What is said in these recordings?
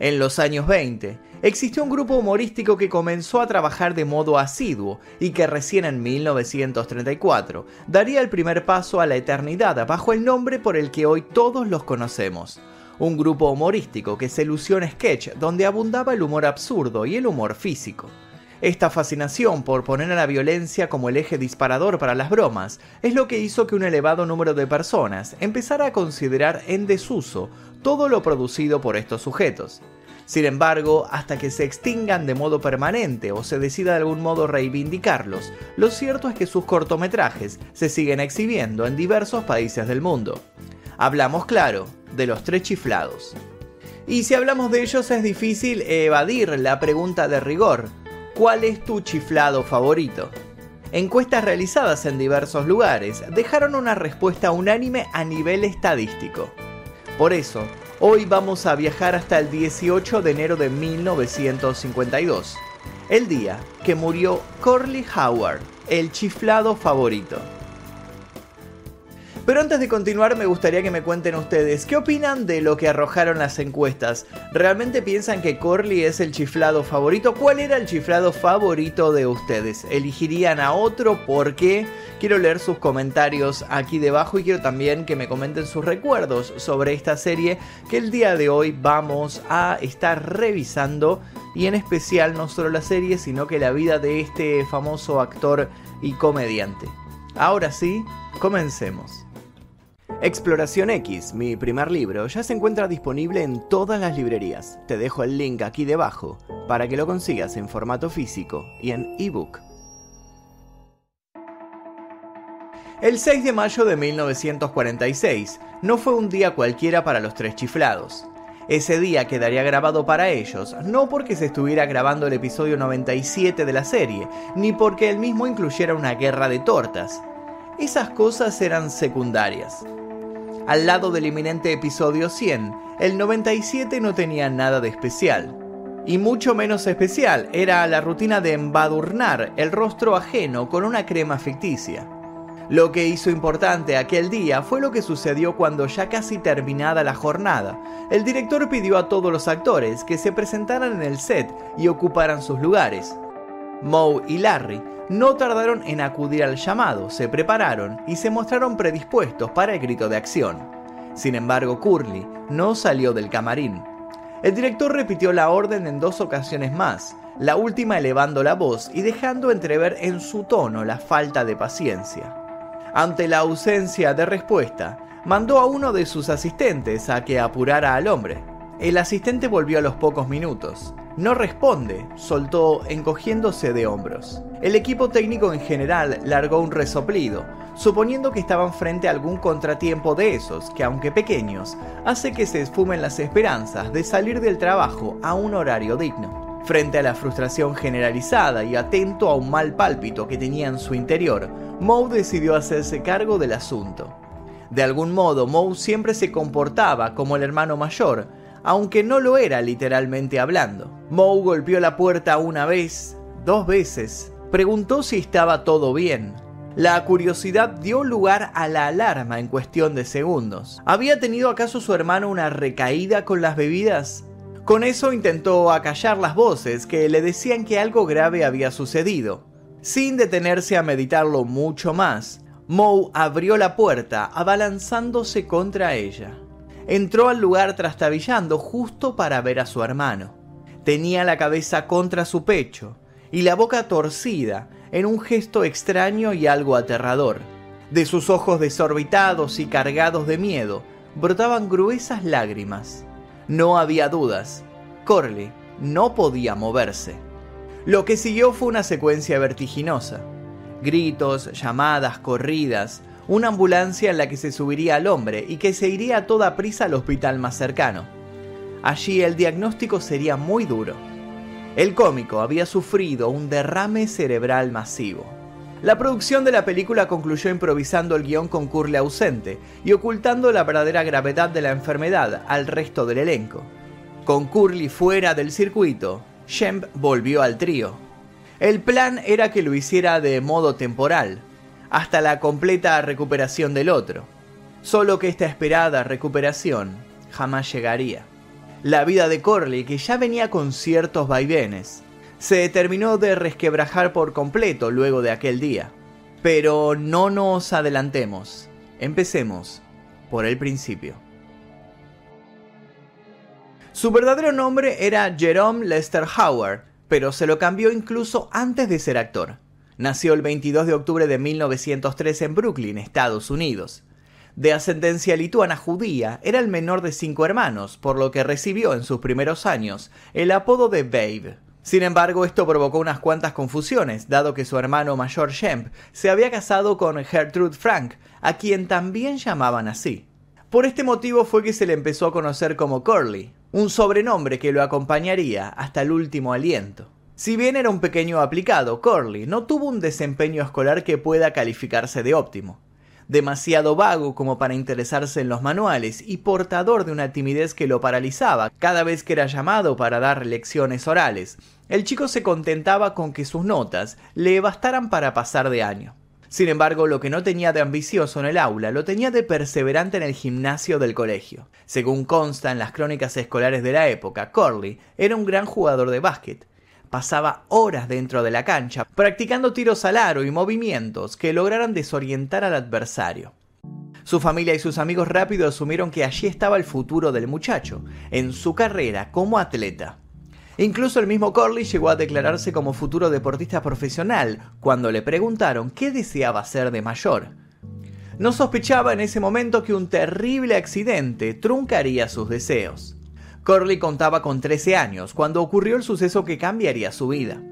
En los años 20, existió un grupo humorístico que comenzó a trabajar de modo asiduo y que recién en 1934 daría el primer paso a la eternidad bajo el nombre por el que hoy todos los conocemos. Un grupo humorístico que se lució en sketch donde abundaba el humor absurdo y el humor físico. Esta fascinación por poner a la violencia como el eje disparador para las bromas es lo que hizo que un elevado número de personas empezara a considerar en desuso todo lo producido por estos sujetos. Sin embargo, hasta que se extingan de modo permanente o se decida de algún modo reivindicarlos, lo cierto es que sus cortometrajes se siguen exhibiendo en diversos países del mundo. Hablamos, claro, de los tres chiflados. Y si hablamos de ellos es difícil evadir la pregunta de rigor, ¿cuál es tu chiflado favorito? Encuestas realizadas en diversos lugares dejaron una respuesta unánime a nivel estadístico. Por eso, hoy vamos a viajar hasta el 18 de enero de 1952, el día que murió Corley Howard, el chiflado favorito. Pero antes de continuar me gustaría que me cuenten ustedes, ¿qué opinan de lo que arrojaron las encuestas? ¿Realmente piensan que Corley es el chiflado favorito? ¿Cuál era el chiflado favorito de ustedes? ¿Elegirían a otro? ¿Por qué? Quiero leer sus comentarios aquí debajo y quiero también que me comenten sus recuerdos sobre esta serie que el día de hoy vamos a estar revisando y en especial no solo la serie sino que la vida de este famoso actor y comediante. Ahora sí, comencemos. Exploración X, mi primer libro, ya se encuentra disponible en todas las librerías. Te dejo el link aquí debajo para que lo consigas en formato físico y en ebook. El 6 de mayo de 1946 no fue un día cualquiera para los tres chiflados. Ese día quedaría grabado para ellos, no porque se estuviera grabando el episodio 97 de la serie, ni porque el mismo incluyera una guerra de tortas. Esas cosas eran secundarias. Al lado del inminente episodio 100, el 97 no tenía nada de especial. Y mucho menos especial era la rutina de embadurnar el rostro ajeno con una crema ficticia. Lo que hizo importante aquel día fue lo que sucedió cuando ya casi terminada la jornada, el director pidió a todos los actores que se presentaran en el set y ocuparan sus lugares. Moe y Larry no tardaron en acudir al llamado, se prepararon y se mostraron predispuestos para el grito de acción. Sin embargo, Curly no salió del camarín. El director repitió la orden en dos ocasiones más, la última elevando la voz y dejando entrever en su tono la falta de paciencia. Ante la ausencia de respuesta, mandó a uno de sus asistentes a que apurara al hombre. El asistente volvió a los pocos minutos. No responde, soltó encogiéndose de hombros. El equipo técnico en general largó un resoplido, suponiendo que estaban frente a algún contratiempo de esos que, aunque pequeños, hace que se esfumen las esperanzas de salir del trabajo a un horario digno. Frente a la frustración generalizada y atento a un mal pálpito que tenía en su interior, Moe decidió hacerse cargo del asunto. De algún modo, Moe siempre se comportaba como el hermano mayor, aunque no lo era literalmente hablando. Moe golpeó la puerta una vez, dos veces, preguntó si estaba todo bien. La curiosidad dio lugar a la alarma en cuestión de segundos. ¿Había tenido acaso su hermano una recaída con las bebidas? Con eso intentó acallar las voces que le decían que algo grave había sucedido. Sin detenerse a meditarlo mucho más, Moe abrió la puerta abalanzándose contra ella entró al lugar trastabillando justo para ver a su hermano. Tenía la cabeza contra su pecho y la boca torcida en un gesto extraño y algo aterrador. De sus ojos desorbitados y cargados de miedo brotaban gruesas lágrimas. No había dudas. Corley no podía moverse. Lo que siguió fue una secuencia vertiginosa. Gritos, llamadas, corridas, una ambulancia en la que se subiría al hombre y que se iría a toda prisa al hospital más cercano. Allí el diagnóstico sería muy duro. El cómico había sufrido un derrame cerebral masivo. La producción de la película concluyó improvisando el guion con Curly ausente y ocultando la verdadera gravedad de la enfermedad al resto del elenco. Con Curly fuera del circuito, Shemp volvió al trío. El plan era que lo hiciera de modo temporal, hasta la completa recuperación del otro. Solo que esta esperada recuperación jamás llegaría. La vida de Corley, que ya venía con ciertos vaivenes, se terminó de resquebrajar por completo luego de aquel día. Pero no nos adelantemos. Empecemos por el principio. Su verdadero nombre era Jerome Lester Howard, pero se lo cambió incluso antes de ser actor. Nació el 22 de octubre de 1903 en Brooklyn, Estados Unidos. De ascendencia lituana judía, era el menor de cinco hermanos, por lo que recibió en sus primeros años el apodo de Babe. Sin embargo, esto provocó unas cuantas confusiones, dado que su hermano mayor Shemp se había casado con Gertrude Frank, a quien también llamaban así. Por este motivo fue que se le empezó a conocer como Curly, un sobrenombre que lo acompañaría hasta el último aliento. Si bien era un pequeño aplicado, Curly no tuvo un desempeño escolar que pueda calificarse de óptimo. Demasiado vago como para interesarse en los manuales y portador de una timidez que lo paralizaba cada vez que era llamado para dar lecciones orales, el chico se contentaba con que sus notas le bastaran para pasar de año. Sin embargo, lo que no tenía de ambicioso en el aula lo tenía de perseverante en el gimnasio del colegio. Según consta en las crónicas escolares de la época, Corley era un gran jugador de básquet. Pasaba horas dentro de la cancha practicando tiros al aro y movimientos que lograran desorientar al adversario. Su familia y sus amigos rápido asumieron que allí estaba el futuro del muchacho, en su carrera como atleta. Incluso el mismo Corley llegó a declararse como futuro deportista profesional cuando le preguntaron qué deseaba ser de mayor. No sospechaba en ese momento que un terrible accidente truncaría sus deseos. Corley contaba con 13 años cuando ocurrió el suceso que cambiaría su vida.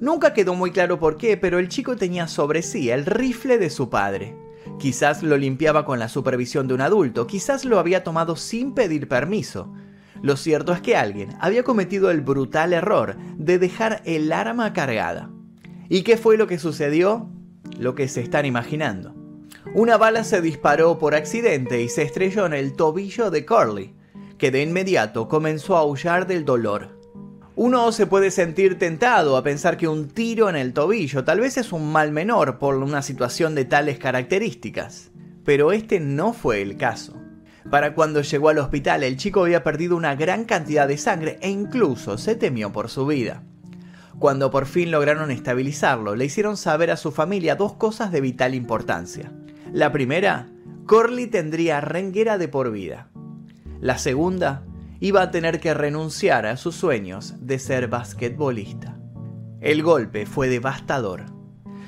Nunca quedó muy claro por qué, pero el chico tenía sobre sí el rifle de su padre. Quizás lo limpiaba con la supervisión de un adulto, quizás lo había tomado sin pedir permiso, lo cierto es que alguien había cometido el brutal error de dejar el arma cargada. ¿Y qué fue lo que sucedió? Lo que se están imaginando. Una bala se disparó por accidente y se estrelló en el tobillo de Curly, que de inmediato comenzó a aullar del dolor. Uno se puede sentir tentado a pensar que un tiro en el tobillo tal vez es un mal menor por una situación de tales características, pero este no fue el caso. Para cuando llegó al hospital, el chico había perdido una gran cantidad de sangre e incluso se temió por su vida. Cuando por fin lograron estabilizarlo, le hicieron saber a su familia dos cosas de vital importancia. La primera, Corley tendría renguera de por vida. La segunda, iba a tener que renunciar a sus sueños de ser basquetbolista. El golpe fue devastador.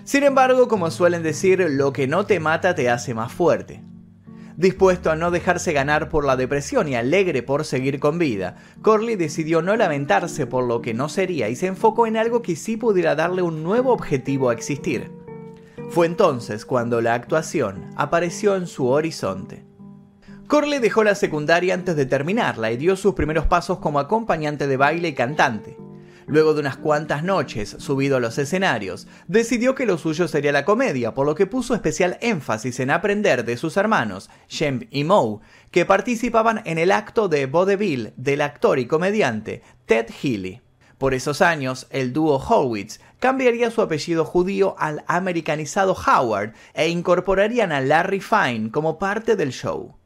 Sin embargo, como suelen decir, lo que no te mata te hace más fuerte. Dispuesto a no dejarse ganar por la depresión y alegre por seguir con vida, Corley decidió no lamentarse por lo que no sería y se enfocó en algo que sí pudiera darle un nuevo objetivo a existir. Fue entonces cuando la actuación apareció en su horizonte. Corley dejó la secundaria antes de terminarla y dio sus primeros pasos como acompañante de baile y cantante. Luego de unas cuantas noches subido a los escenarios, decidió que lo suyo sería la comedia, por lo que puso especial énfasis en aprender de sus hermanos, Shemp y Moe, que participaban en el acto de vaudeville del actor y comediante Ted Healy. Por esos años, el dúo Horwitz cambiaría su apellido judío al americanizado Howard e incorporarían a Larry Fine como parte del show.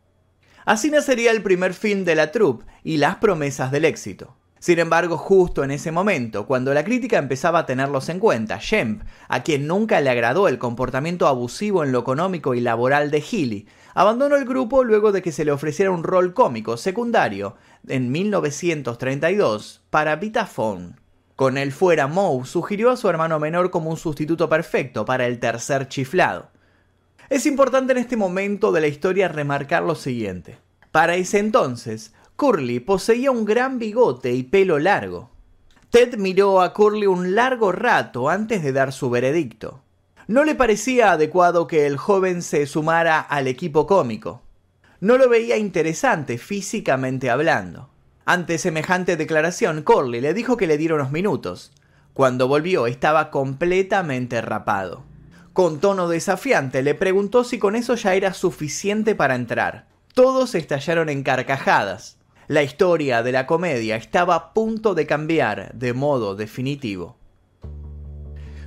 Así nacería el primer film de la troupe y las promesas del éxito. Sin embargo, justo en ese momento, cuando la crítica empezaba a tenerlos en cuenta, Shemp, a quien nunca le agradó el comportamiento abusivo en lo económico y laboral de Healy, abandonó el grupo luego de que se le ofreciera un rol cómico secundario en 1932 para Vitaphone. Con él fuera, Moe sugirió a su hermano menor como un sustituto perfecto para el tercer chiflado. Es importante en este momento de la historia remarcar lo siguiente. Para ese entonces, Curly poseía un gran bigote y pelo largo. Ted miró a Curly un largo rato antes de dar su veredicto. No le parecía adecuado que el joven se sumara al equipo cómico. No lo veía interesante físicamente hablando. Ante semejante declaración, Curly le dijo que le diera unos minutos. Cuando volvió estaba completamente rapado. Con tono desafiante le preguntó si con eso ya era suficiente para entrar. Todos estallaron en carcajadas. La historia de la comedia estaba a punto de cambiar de modo definitivo.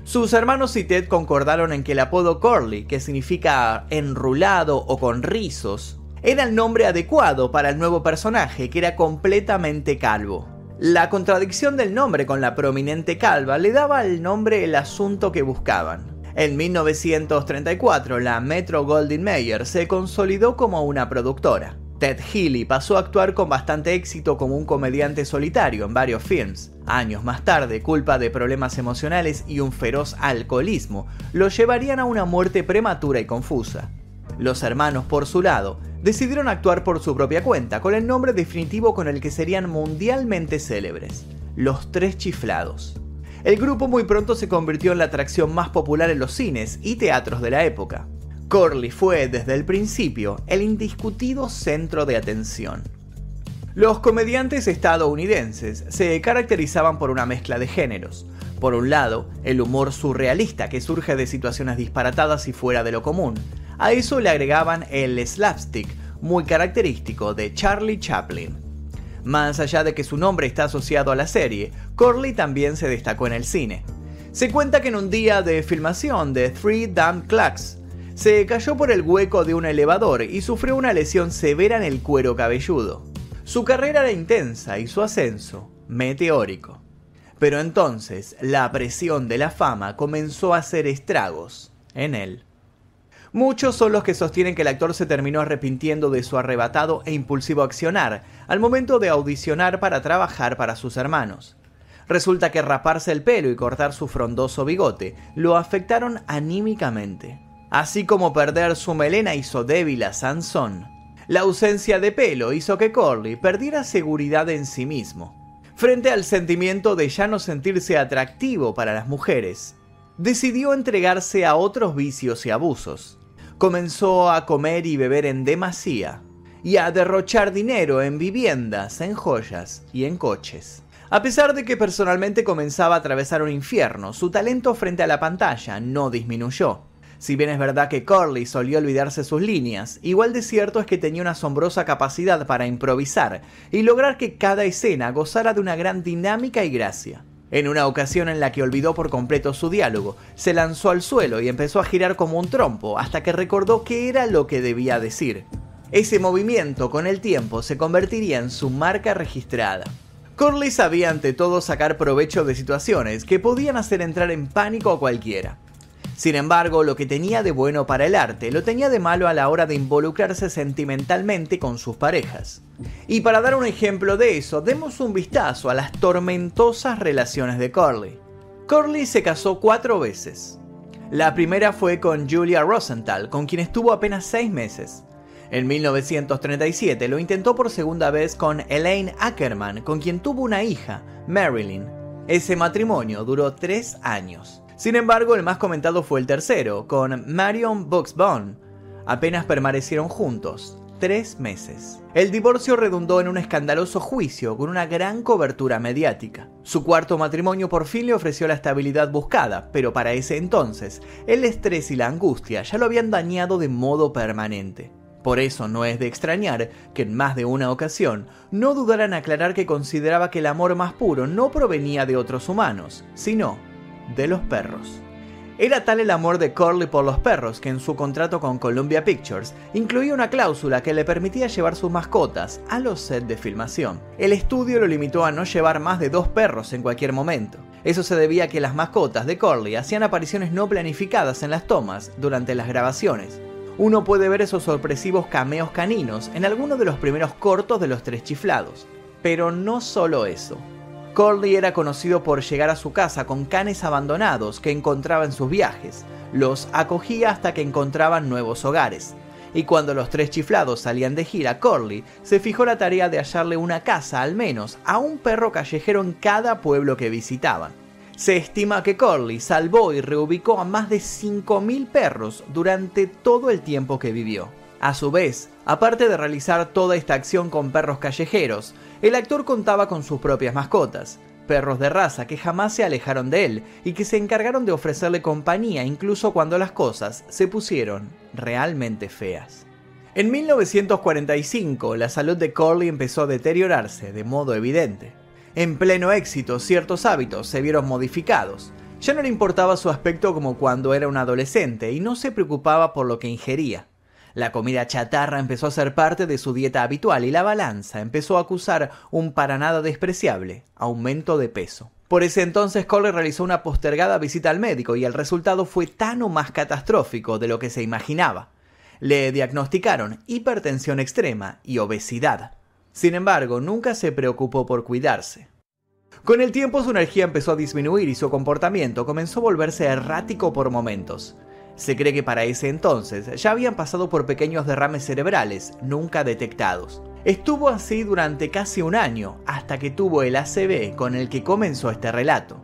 Sus hermanos y Ted concordaron en que el apodo Curly, que significa enrulado o con rizos, Era el nombre adecuado para el nuevo personaje, que era completamente calvo. La contradicción del nombre con la prominente calva le daba al nombre el asunto que buscaban. En 1934, la Metro Goldwyn Mayer se consolidó como una productora. Ted Healy pasó a actuar con bastante éxito como un comediante solitario en varios films. Años más tarde, culpa de problemas emocionales y un feroz alcoholismo, lo llevarían a una muerte prematura y confusa. Los hermanos, por su lado, decidieron actuar por su propia cuenta, con el nombre definitivo con el que serían mundialmente célebres, Los Tres Chiflados. El grupo muy pronto se convirtió en la atracción más popular en los cines y teatros de la época. Corley fue desde el principio el indiscutido centro de atención. Los comediantes estadounidenses se caracterizaban por una mezcla de géneros. Por un lado, el humor surrealista que surge de situaciones disparatadas y fuera de lo común. A eso le agregaban el slapstick, muy característico de Charlie Chaplin. Más allá de que su nombre está asociado a la serie, Corley también se destacó en el cine. Se cuenta que en un día de filmación de Three Damn Clocks, se cayó por el hueco de un elevador y sufrió una lesión severa en el cuero cabelludo. Su carrera era intensa y su ascenso meteórico. Pero entonces la presión de la fama comenzó a hacer estragos en él. Muchos son los que sostienen que el actor se terminó arrepintiendo de su arrebatado e impulsivo accionar al momento de audicionar para trabajar para sus hermanos. Resulta que raparse el pelo y cortar su frondoso bigote lo afectaron anímicamente así como perder su melena hizo débil a Sansón. La ausencia de pelo hizo que Corley perdiera seguridad en sí mismo. Frente al sentimiento de ya no sentirse atractivo para las mujeres, decidió entregarse a otros vicios y abusos. Comenzó a comer y beber en demasía y a derrochar dinero en viviendas, en joyas y en coches. A pesar de que personalmente comenzaba a atravesar un infierno, su talento frente a la pantalla no disminuyó. Si bien es verdad que Corley solía olvidarse sus líneas, igual de cierto es que tenía una asombrosa capacidad para improvisar y lograr que cada escena gozara de una gran dinámica y gracia. En una ocasión en la que olvidó por completo su diálogo, se lanzó al suelo y empezó a girar como un trompo hasta que recordó qué era lo que debía decir. Ese movimiento con el tiempo se convertiría en su marca registrada. Corley sabía ante todo sacar provecho de situaciones que podían hacer entrar en pánico a cualquiera. Sin embargo, lo que tenía de bueno para el arte lo tenía de malo a la hora de involucrarse sentimentalmente con sus parejas. Y para dar un ejemplo de eso, demos un vistazo a las tormentosas relaciones de Corley. Corley se casó cuatro veces. La primera fue con Julia Rosenthal, con quien estuvo apenas seis meses. En 1937 lo intentó por segunda vez con Elaine Ackerman, con quien tuvo una hija, Marilyn. Ese matrimonio duró tres años. Sin embargo, el más comentado fue el tercero, con Marion Buxbaum. Apenas permanecieron juntos, tres meses. El divorcio redundó en un escandaloso juicio con una gran cobertura mediática. Su cuarto matrimonio por fin le ofreció la estabilidad buscada, pero para ese entonces, el estrés y la angustia ya lo habían dañado de modo permanente. Por eso no es de extrañar que en más de una ocasión no dudaran aclarar que consideraba que el amor más puro no provenía de otros humanos, sino de los perros. Era tal el amor de Corley por los perros que en su contrato con Columbia Pictures incluía una cláusula que le permitía llevar sus mascotas a los sets de filmación. El estudio lo limitó a no llevar más de dos perros en cualquier momento. Eso se debía a que las mascotas de Corley hacían apariciones no planificadas en las tomas durante las grabaciones. Uno puede ver esos sorpresivos cameos caninos en algunos de los primeros cortos de los tres chiflados. Pero no solo eso. Corley era conocido por llegar a su casa con canes abandonados que encontraba en sus viajes. Los acogía hasta que encontraban nuevos hogares. Y cuando los tres chiflados salían de gira, Corley se fijó la tarea de hallarle una casa al menos a un perro callejero en cada pueblo que visitaban. Se estima que Corley salvó y reubicó a más de 5.000 perros durante todo el tiempo que vivió. A su vez, aparte de realizar toda esta acción con perros callejeros, el actor contaba con sus propias mascotas, perros de raza que jamás se alejaron de él y que se encargaron de ofrecerle compañía incluso cuando las cosas se pusieron realmente feas. En 1945, la salud de Corley empezó a deteriorarse de modo evidente. En pleno éxito, ciertos hábitos se vieron modificados. Ya no le importaba su aspecto como cuando era un adolescente y no se preocupaba por lo que ingería. La comida chatarra empezó a ser parte de su dieta habitual y la balanza empezó a acusar un para nada despreciable aumento de peso. Por ese entonces Corley realizó una postergada visita al médico y el resultado fue tan o más catastrófico de lo que se imaginaba. Le diagnosticaron hipertensión extrema y obesidad. Sin embargo, nunca se preocupó por cuidarse. Con el tiempo su energía empezó a disminuir y su comportamiento comenzó a volverse errático por momentos. Se cree que para ese entonces ya habían pasado por pequeños derrames cerebrales nunca detectados. Estuvo así durante casi un año, hasta que tuvo el ACV con el que comenzó este relato.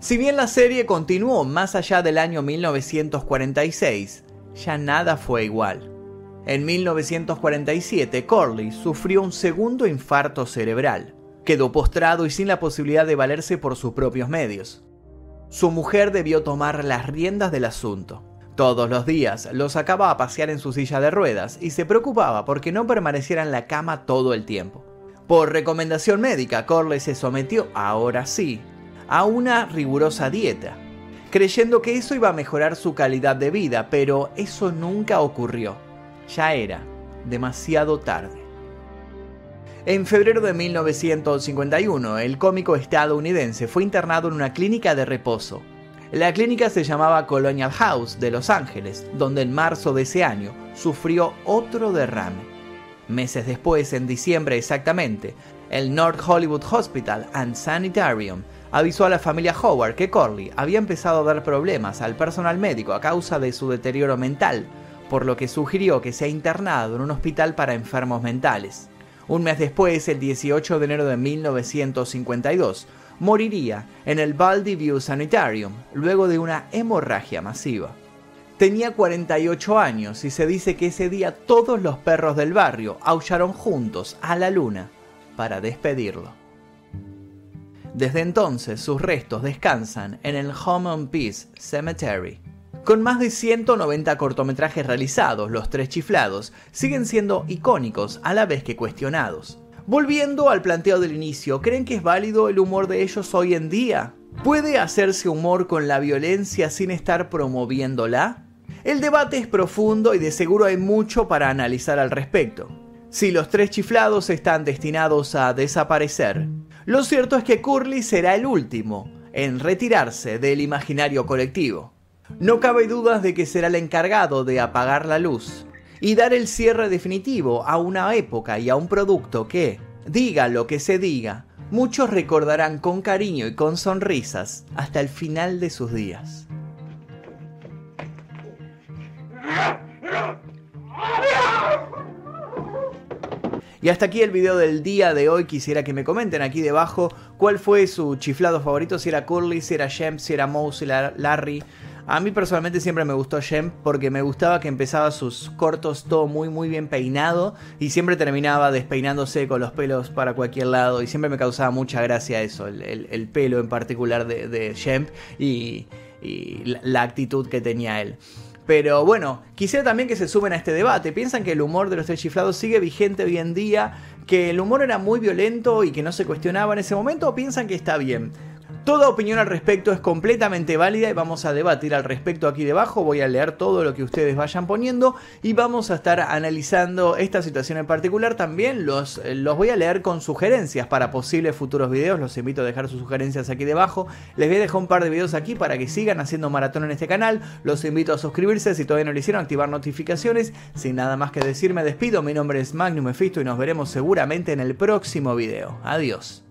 Si bien la serie continuó más allá del año 1946, ya nada fue igual. En 1947, Corley sufrió un segundo infarto cerebral. Quedó postrado y sin la posibilidad de valerse por sus propios medios. Su mujer debió tomar las riendas del asunto. Todos los días lo sacaba a pasear en su silla de ruedas y se preocupaba porque no permaneciera en la cama todo el tiempo. Por recomendación médica, Corley se sometió, ahora sí, a una rigurosa dieta, creyendo que eso iba a mejorar su calidad de vida, pero eso nunca ocurrió. Ya era demasiado tarde. En febrero de 1951, el cómico estadounidense fue internado en una clínica de reposo la clínica se llamaba Colonial House de Los Ángeles, donde en marzo de ese año sufrió otro derrame. Meses después, en diciembre exactamente, el North Hollywood Hospital and Sanitarium avisó a la familia Howard que Corley había empezado a dar problemas al personal médico a causa de su deterioro mental, por lo que sugirió que sea internado en un hospital para enfermos mentales. Un mes después, el 18 de enero de 1952, moriría en el View Sanitarium luego de una hemorragia masiva. Tenía 48 años y se dice que ese día todos los perros del barrio aullaron juntos a la luna para despedirlo. Desde entonces sus restos descansan en el Home on Peace Cemetery. Con más de 190 cortometrajes realizados, los tres chiflados siguen siendo icónicos a la vez que cuestionados. Volviendo al planteo del inicio, ¿creen que es válido el humor de ellos hoy en día? ¿Puede hacerse humor con la violencia sin estar promoviéndola? El debate es profundo y de seguro hay mucho para analizar al respecto. Si los tres chiflados están destinados a desaparecer, lo cierto es que Curly será el último en retirarse del imaginario colectivo. No cabe dudas de que será el encargado de apagar la luz, y dar el cierre definitivo a una época y a un producto que, diga lo que se diga, muchos recordarán con cariño y con sonrisas hasta el final de sus días. Y hasta aquí el video del día de hoy. Quisiera que me comenten aquí debajo cuál fue su chiflado favorito, si era Curly, si era Jem, si era Moe, si era Larry. A mí personalmente siempre me gustó Jem porque me gustaba que empezaba sus cortos todo muy muy bien peinado y siempre terminaba despeinándose con los pelos para cualquier lado y siempre me causaba mucha gracia eso, el, pelo en particular de, de y, la actitud que tenía él. Pero bueno, quisiera también que se suben a este debate. ¿Piensan que el humor de los tres chiflados sigue vigente hoy en día? ¿Que el humor era muy violento y que no se cuestionaba en ese momento? ¿O piensan que está bien? Toda opinión al respecto es completamente válida y vamos a debatir al respecto aquí debajo. Voy a leer todo lo que ustedes vayan poniendo y vamos a estar analizando esta situación en particular. También los, los voy a leer con sugerencias para posibles futuros videos. Los invito a dejar sus sugerencias aquí debajo. Les voy a dejar un par de videos aquí para que sigan haciendo maratón en este canal. Los invito a suscribirse si todavía no lo hicieron, activar notificaciones. Sin nada más que decir, me despido. Mi nombre es Magnum Mephisto y nos veremos seguramente en el próximo video. Adiós.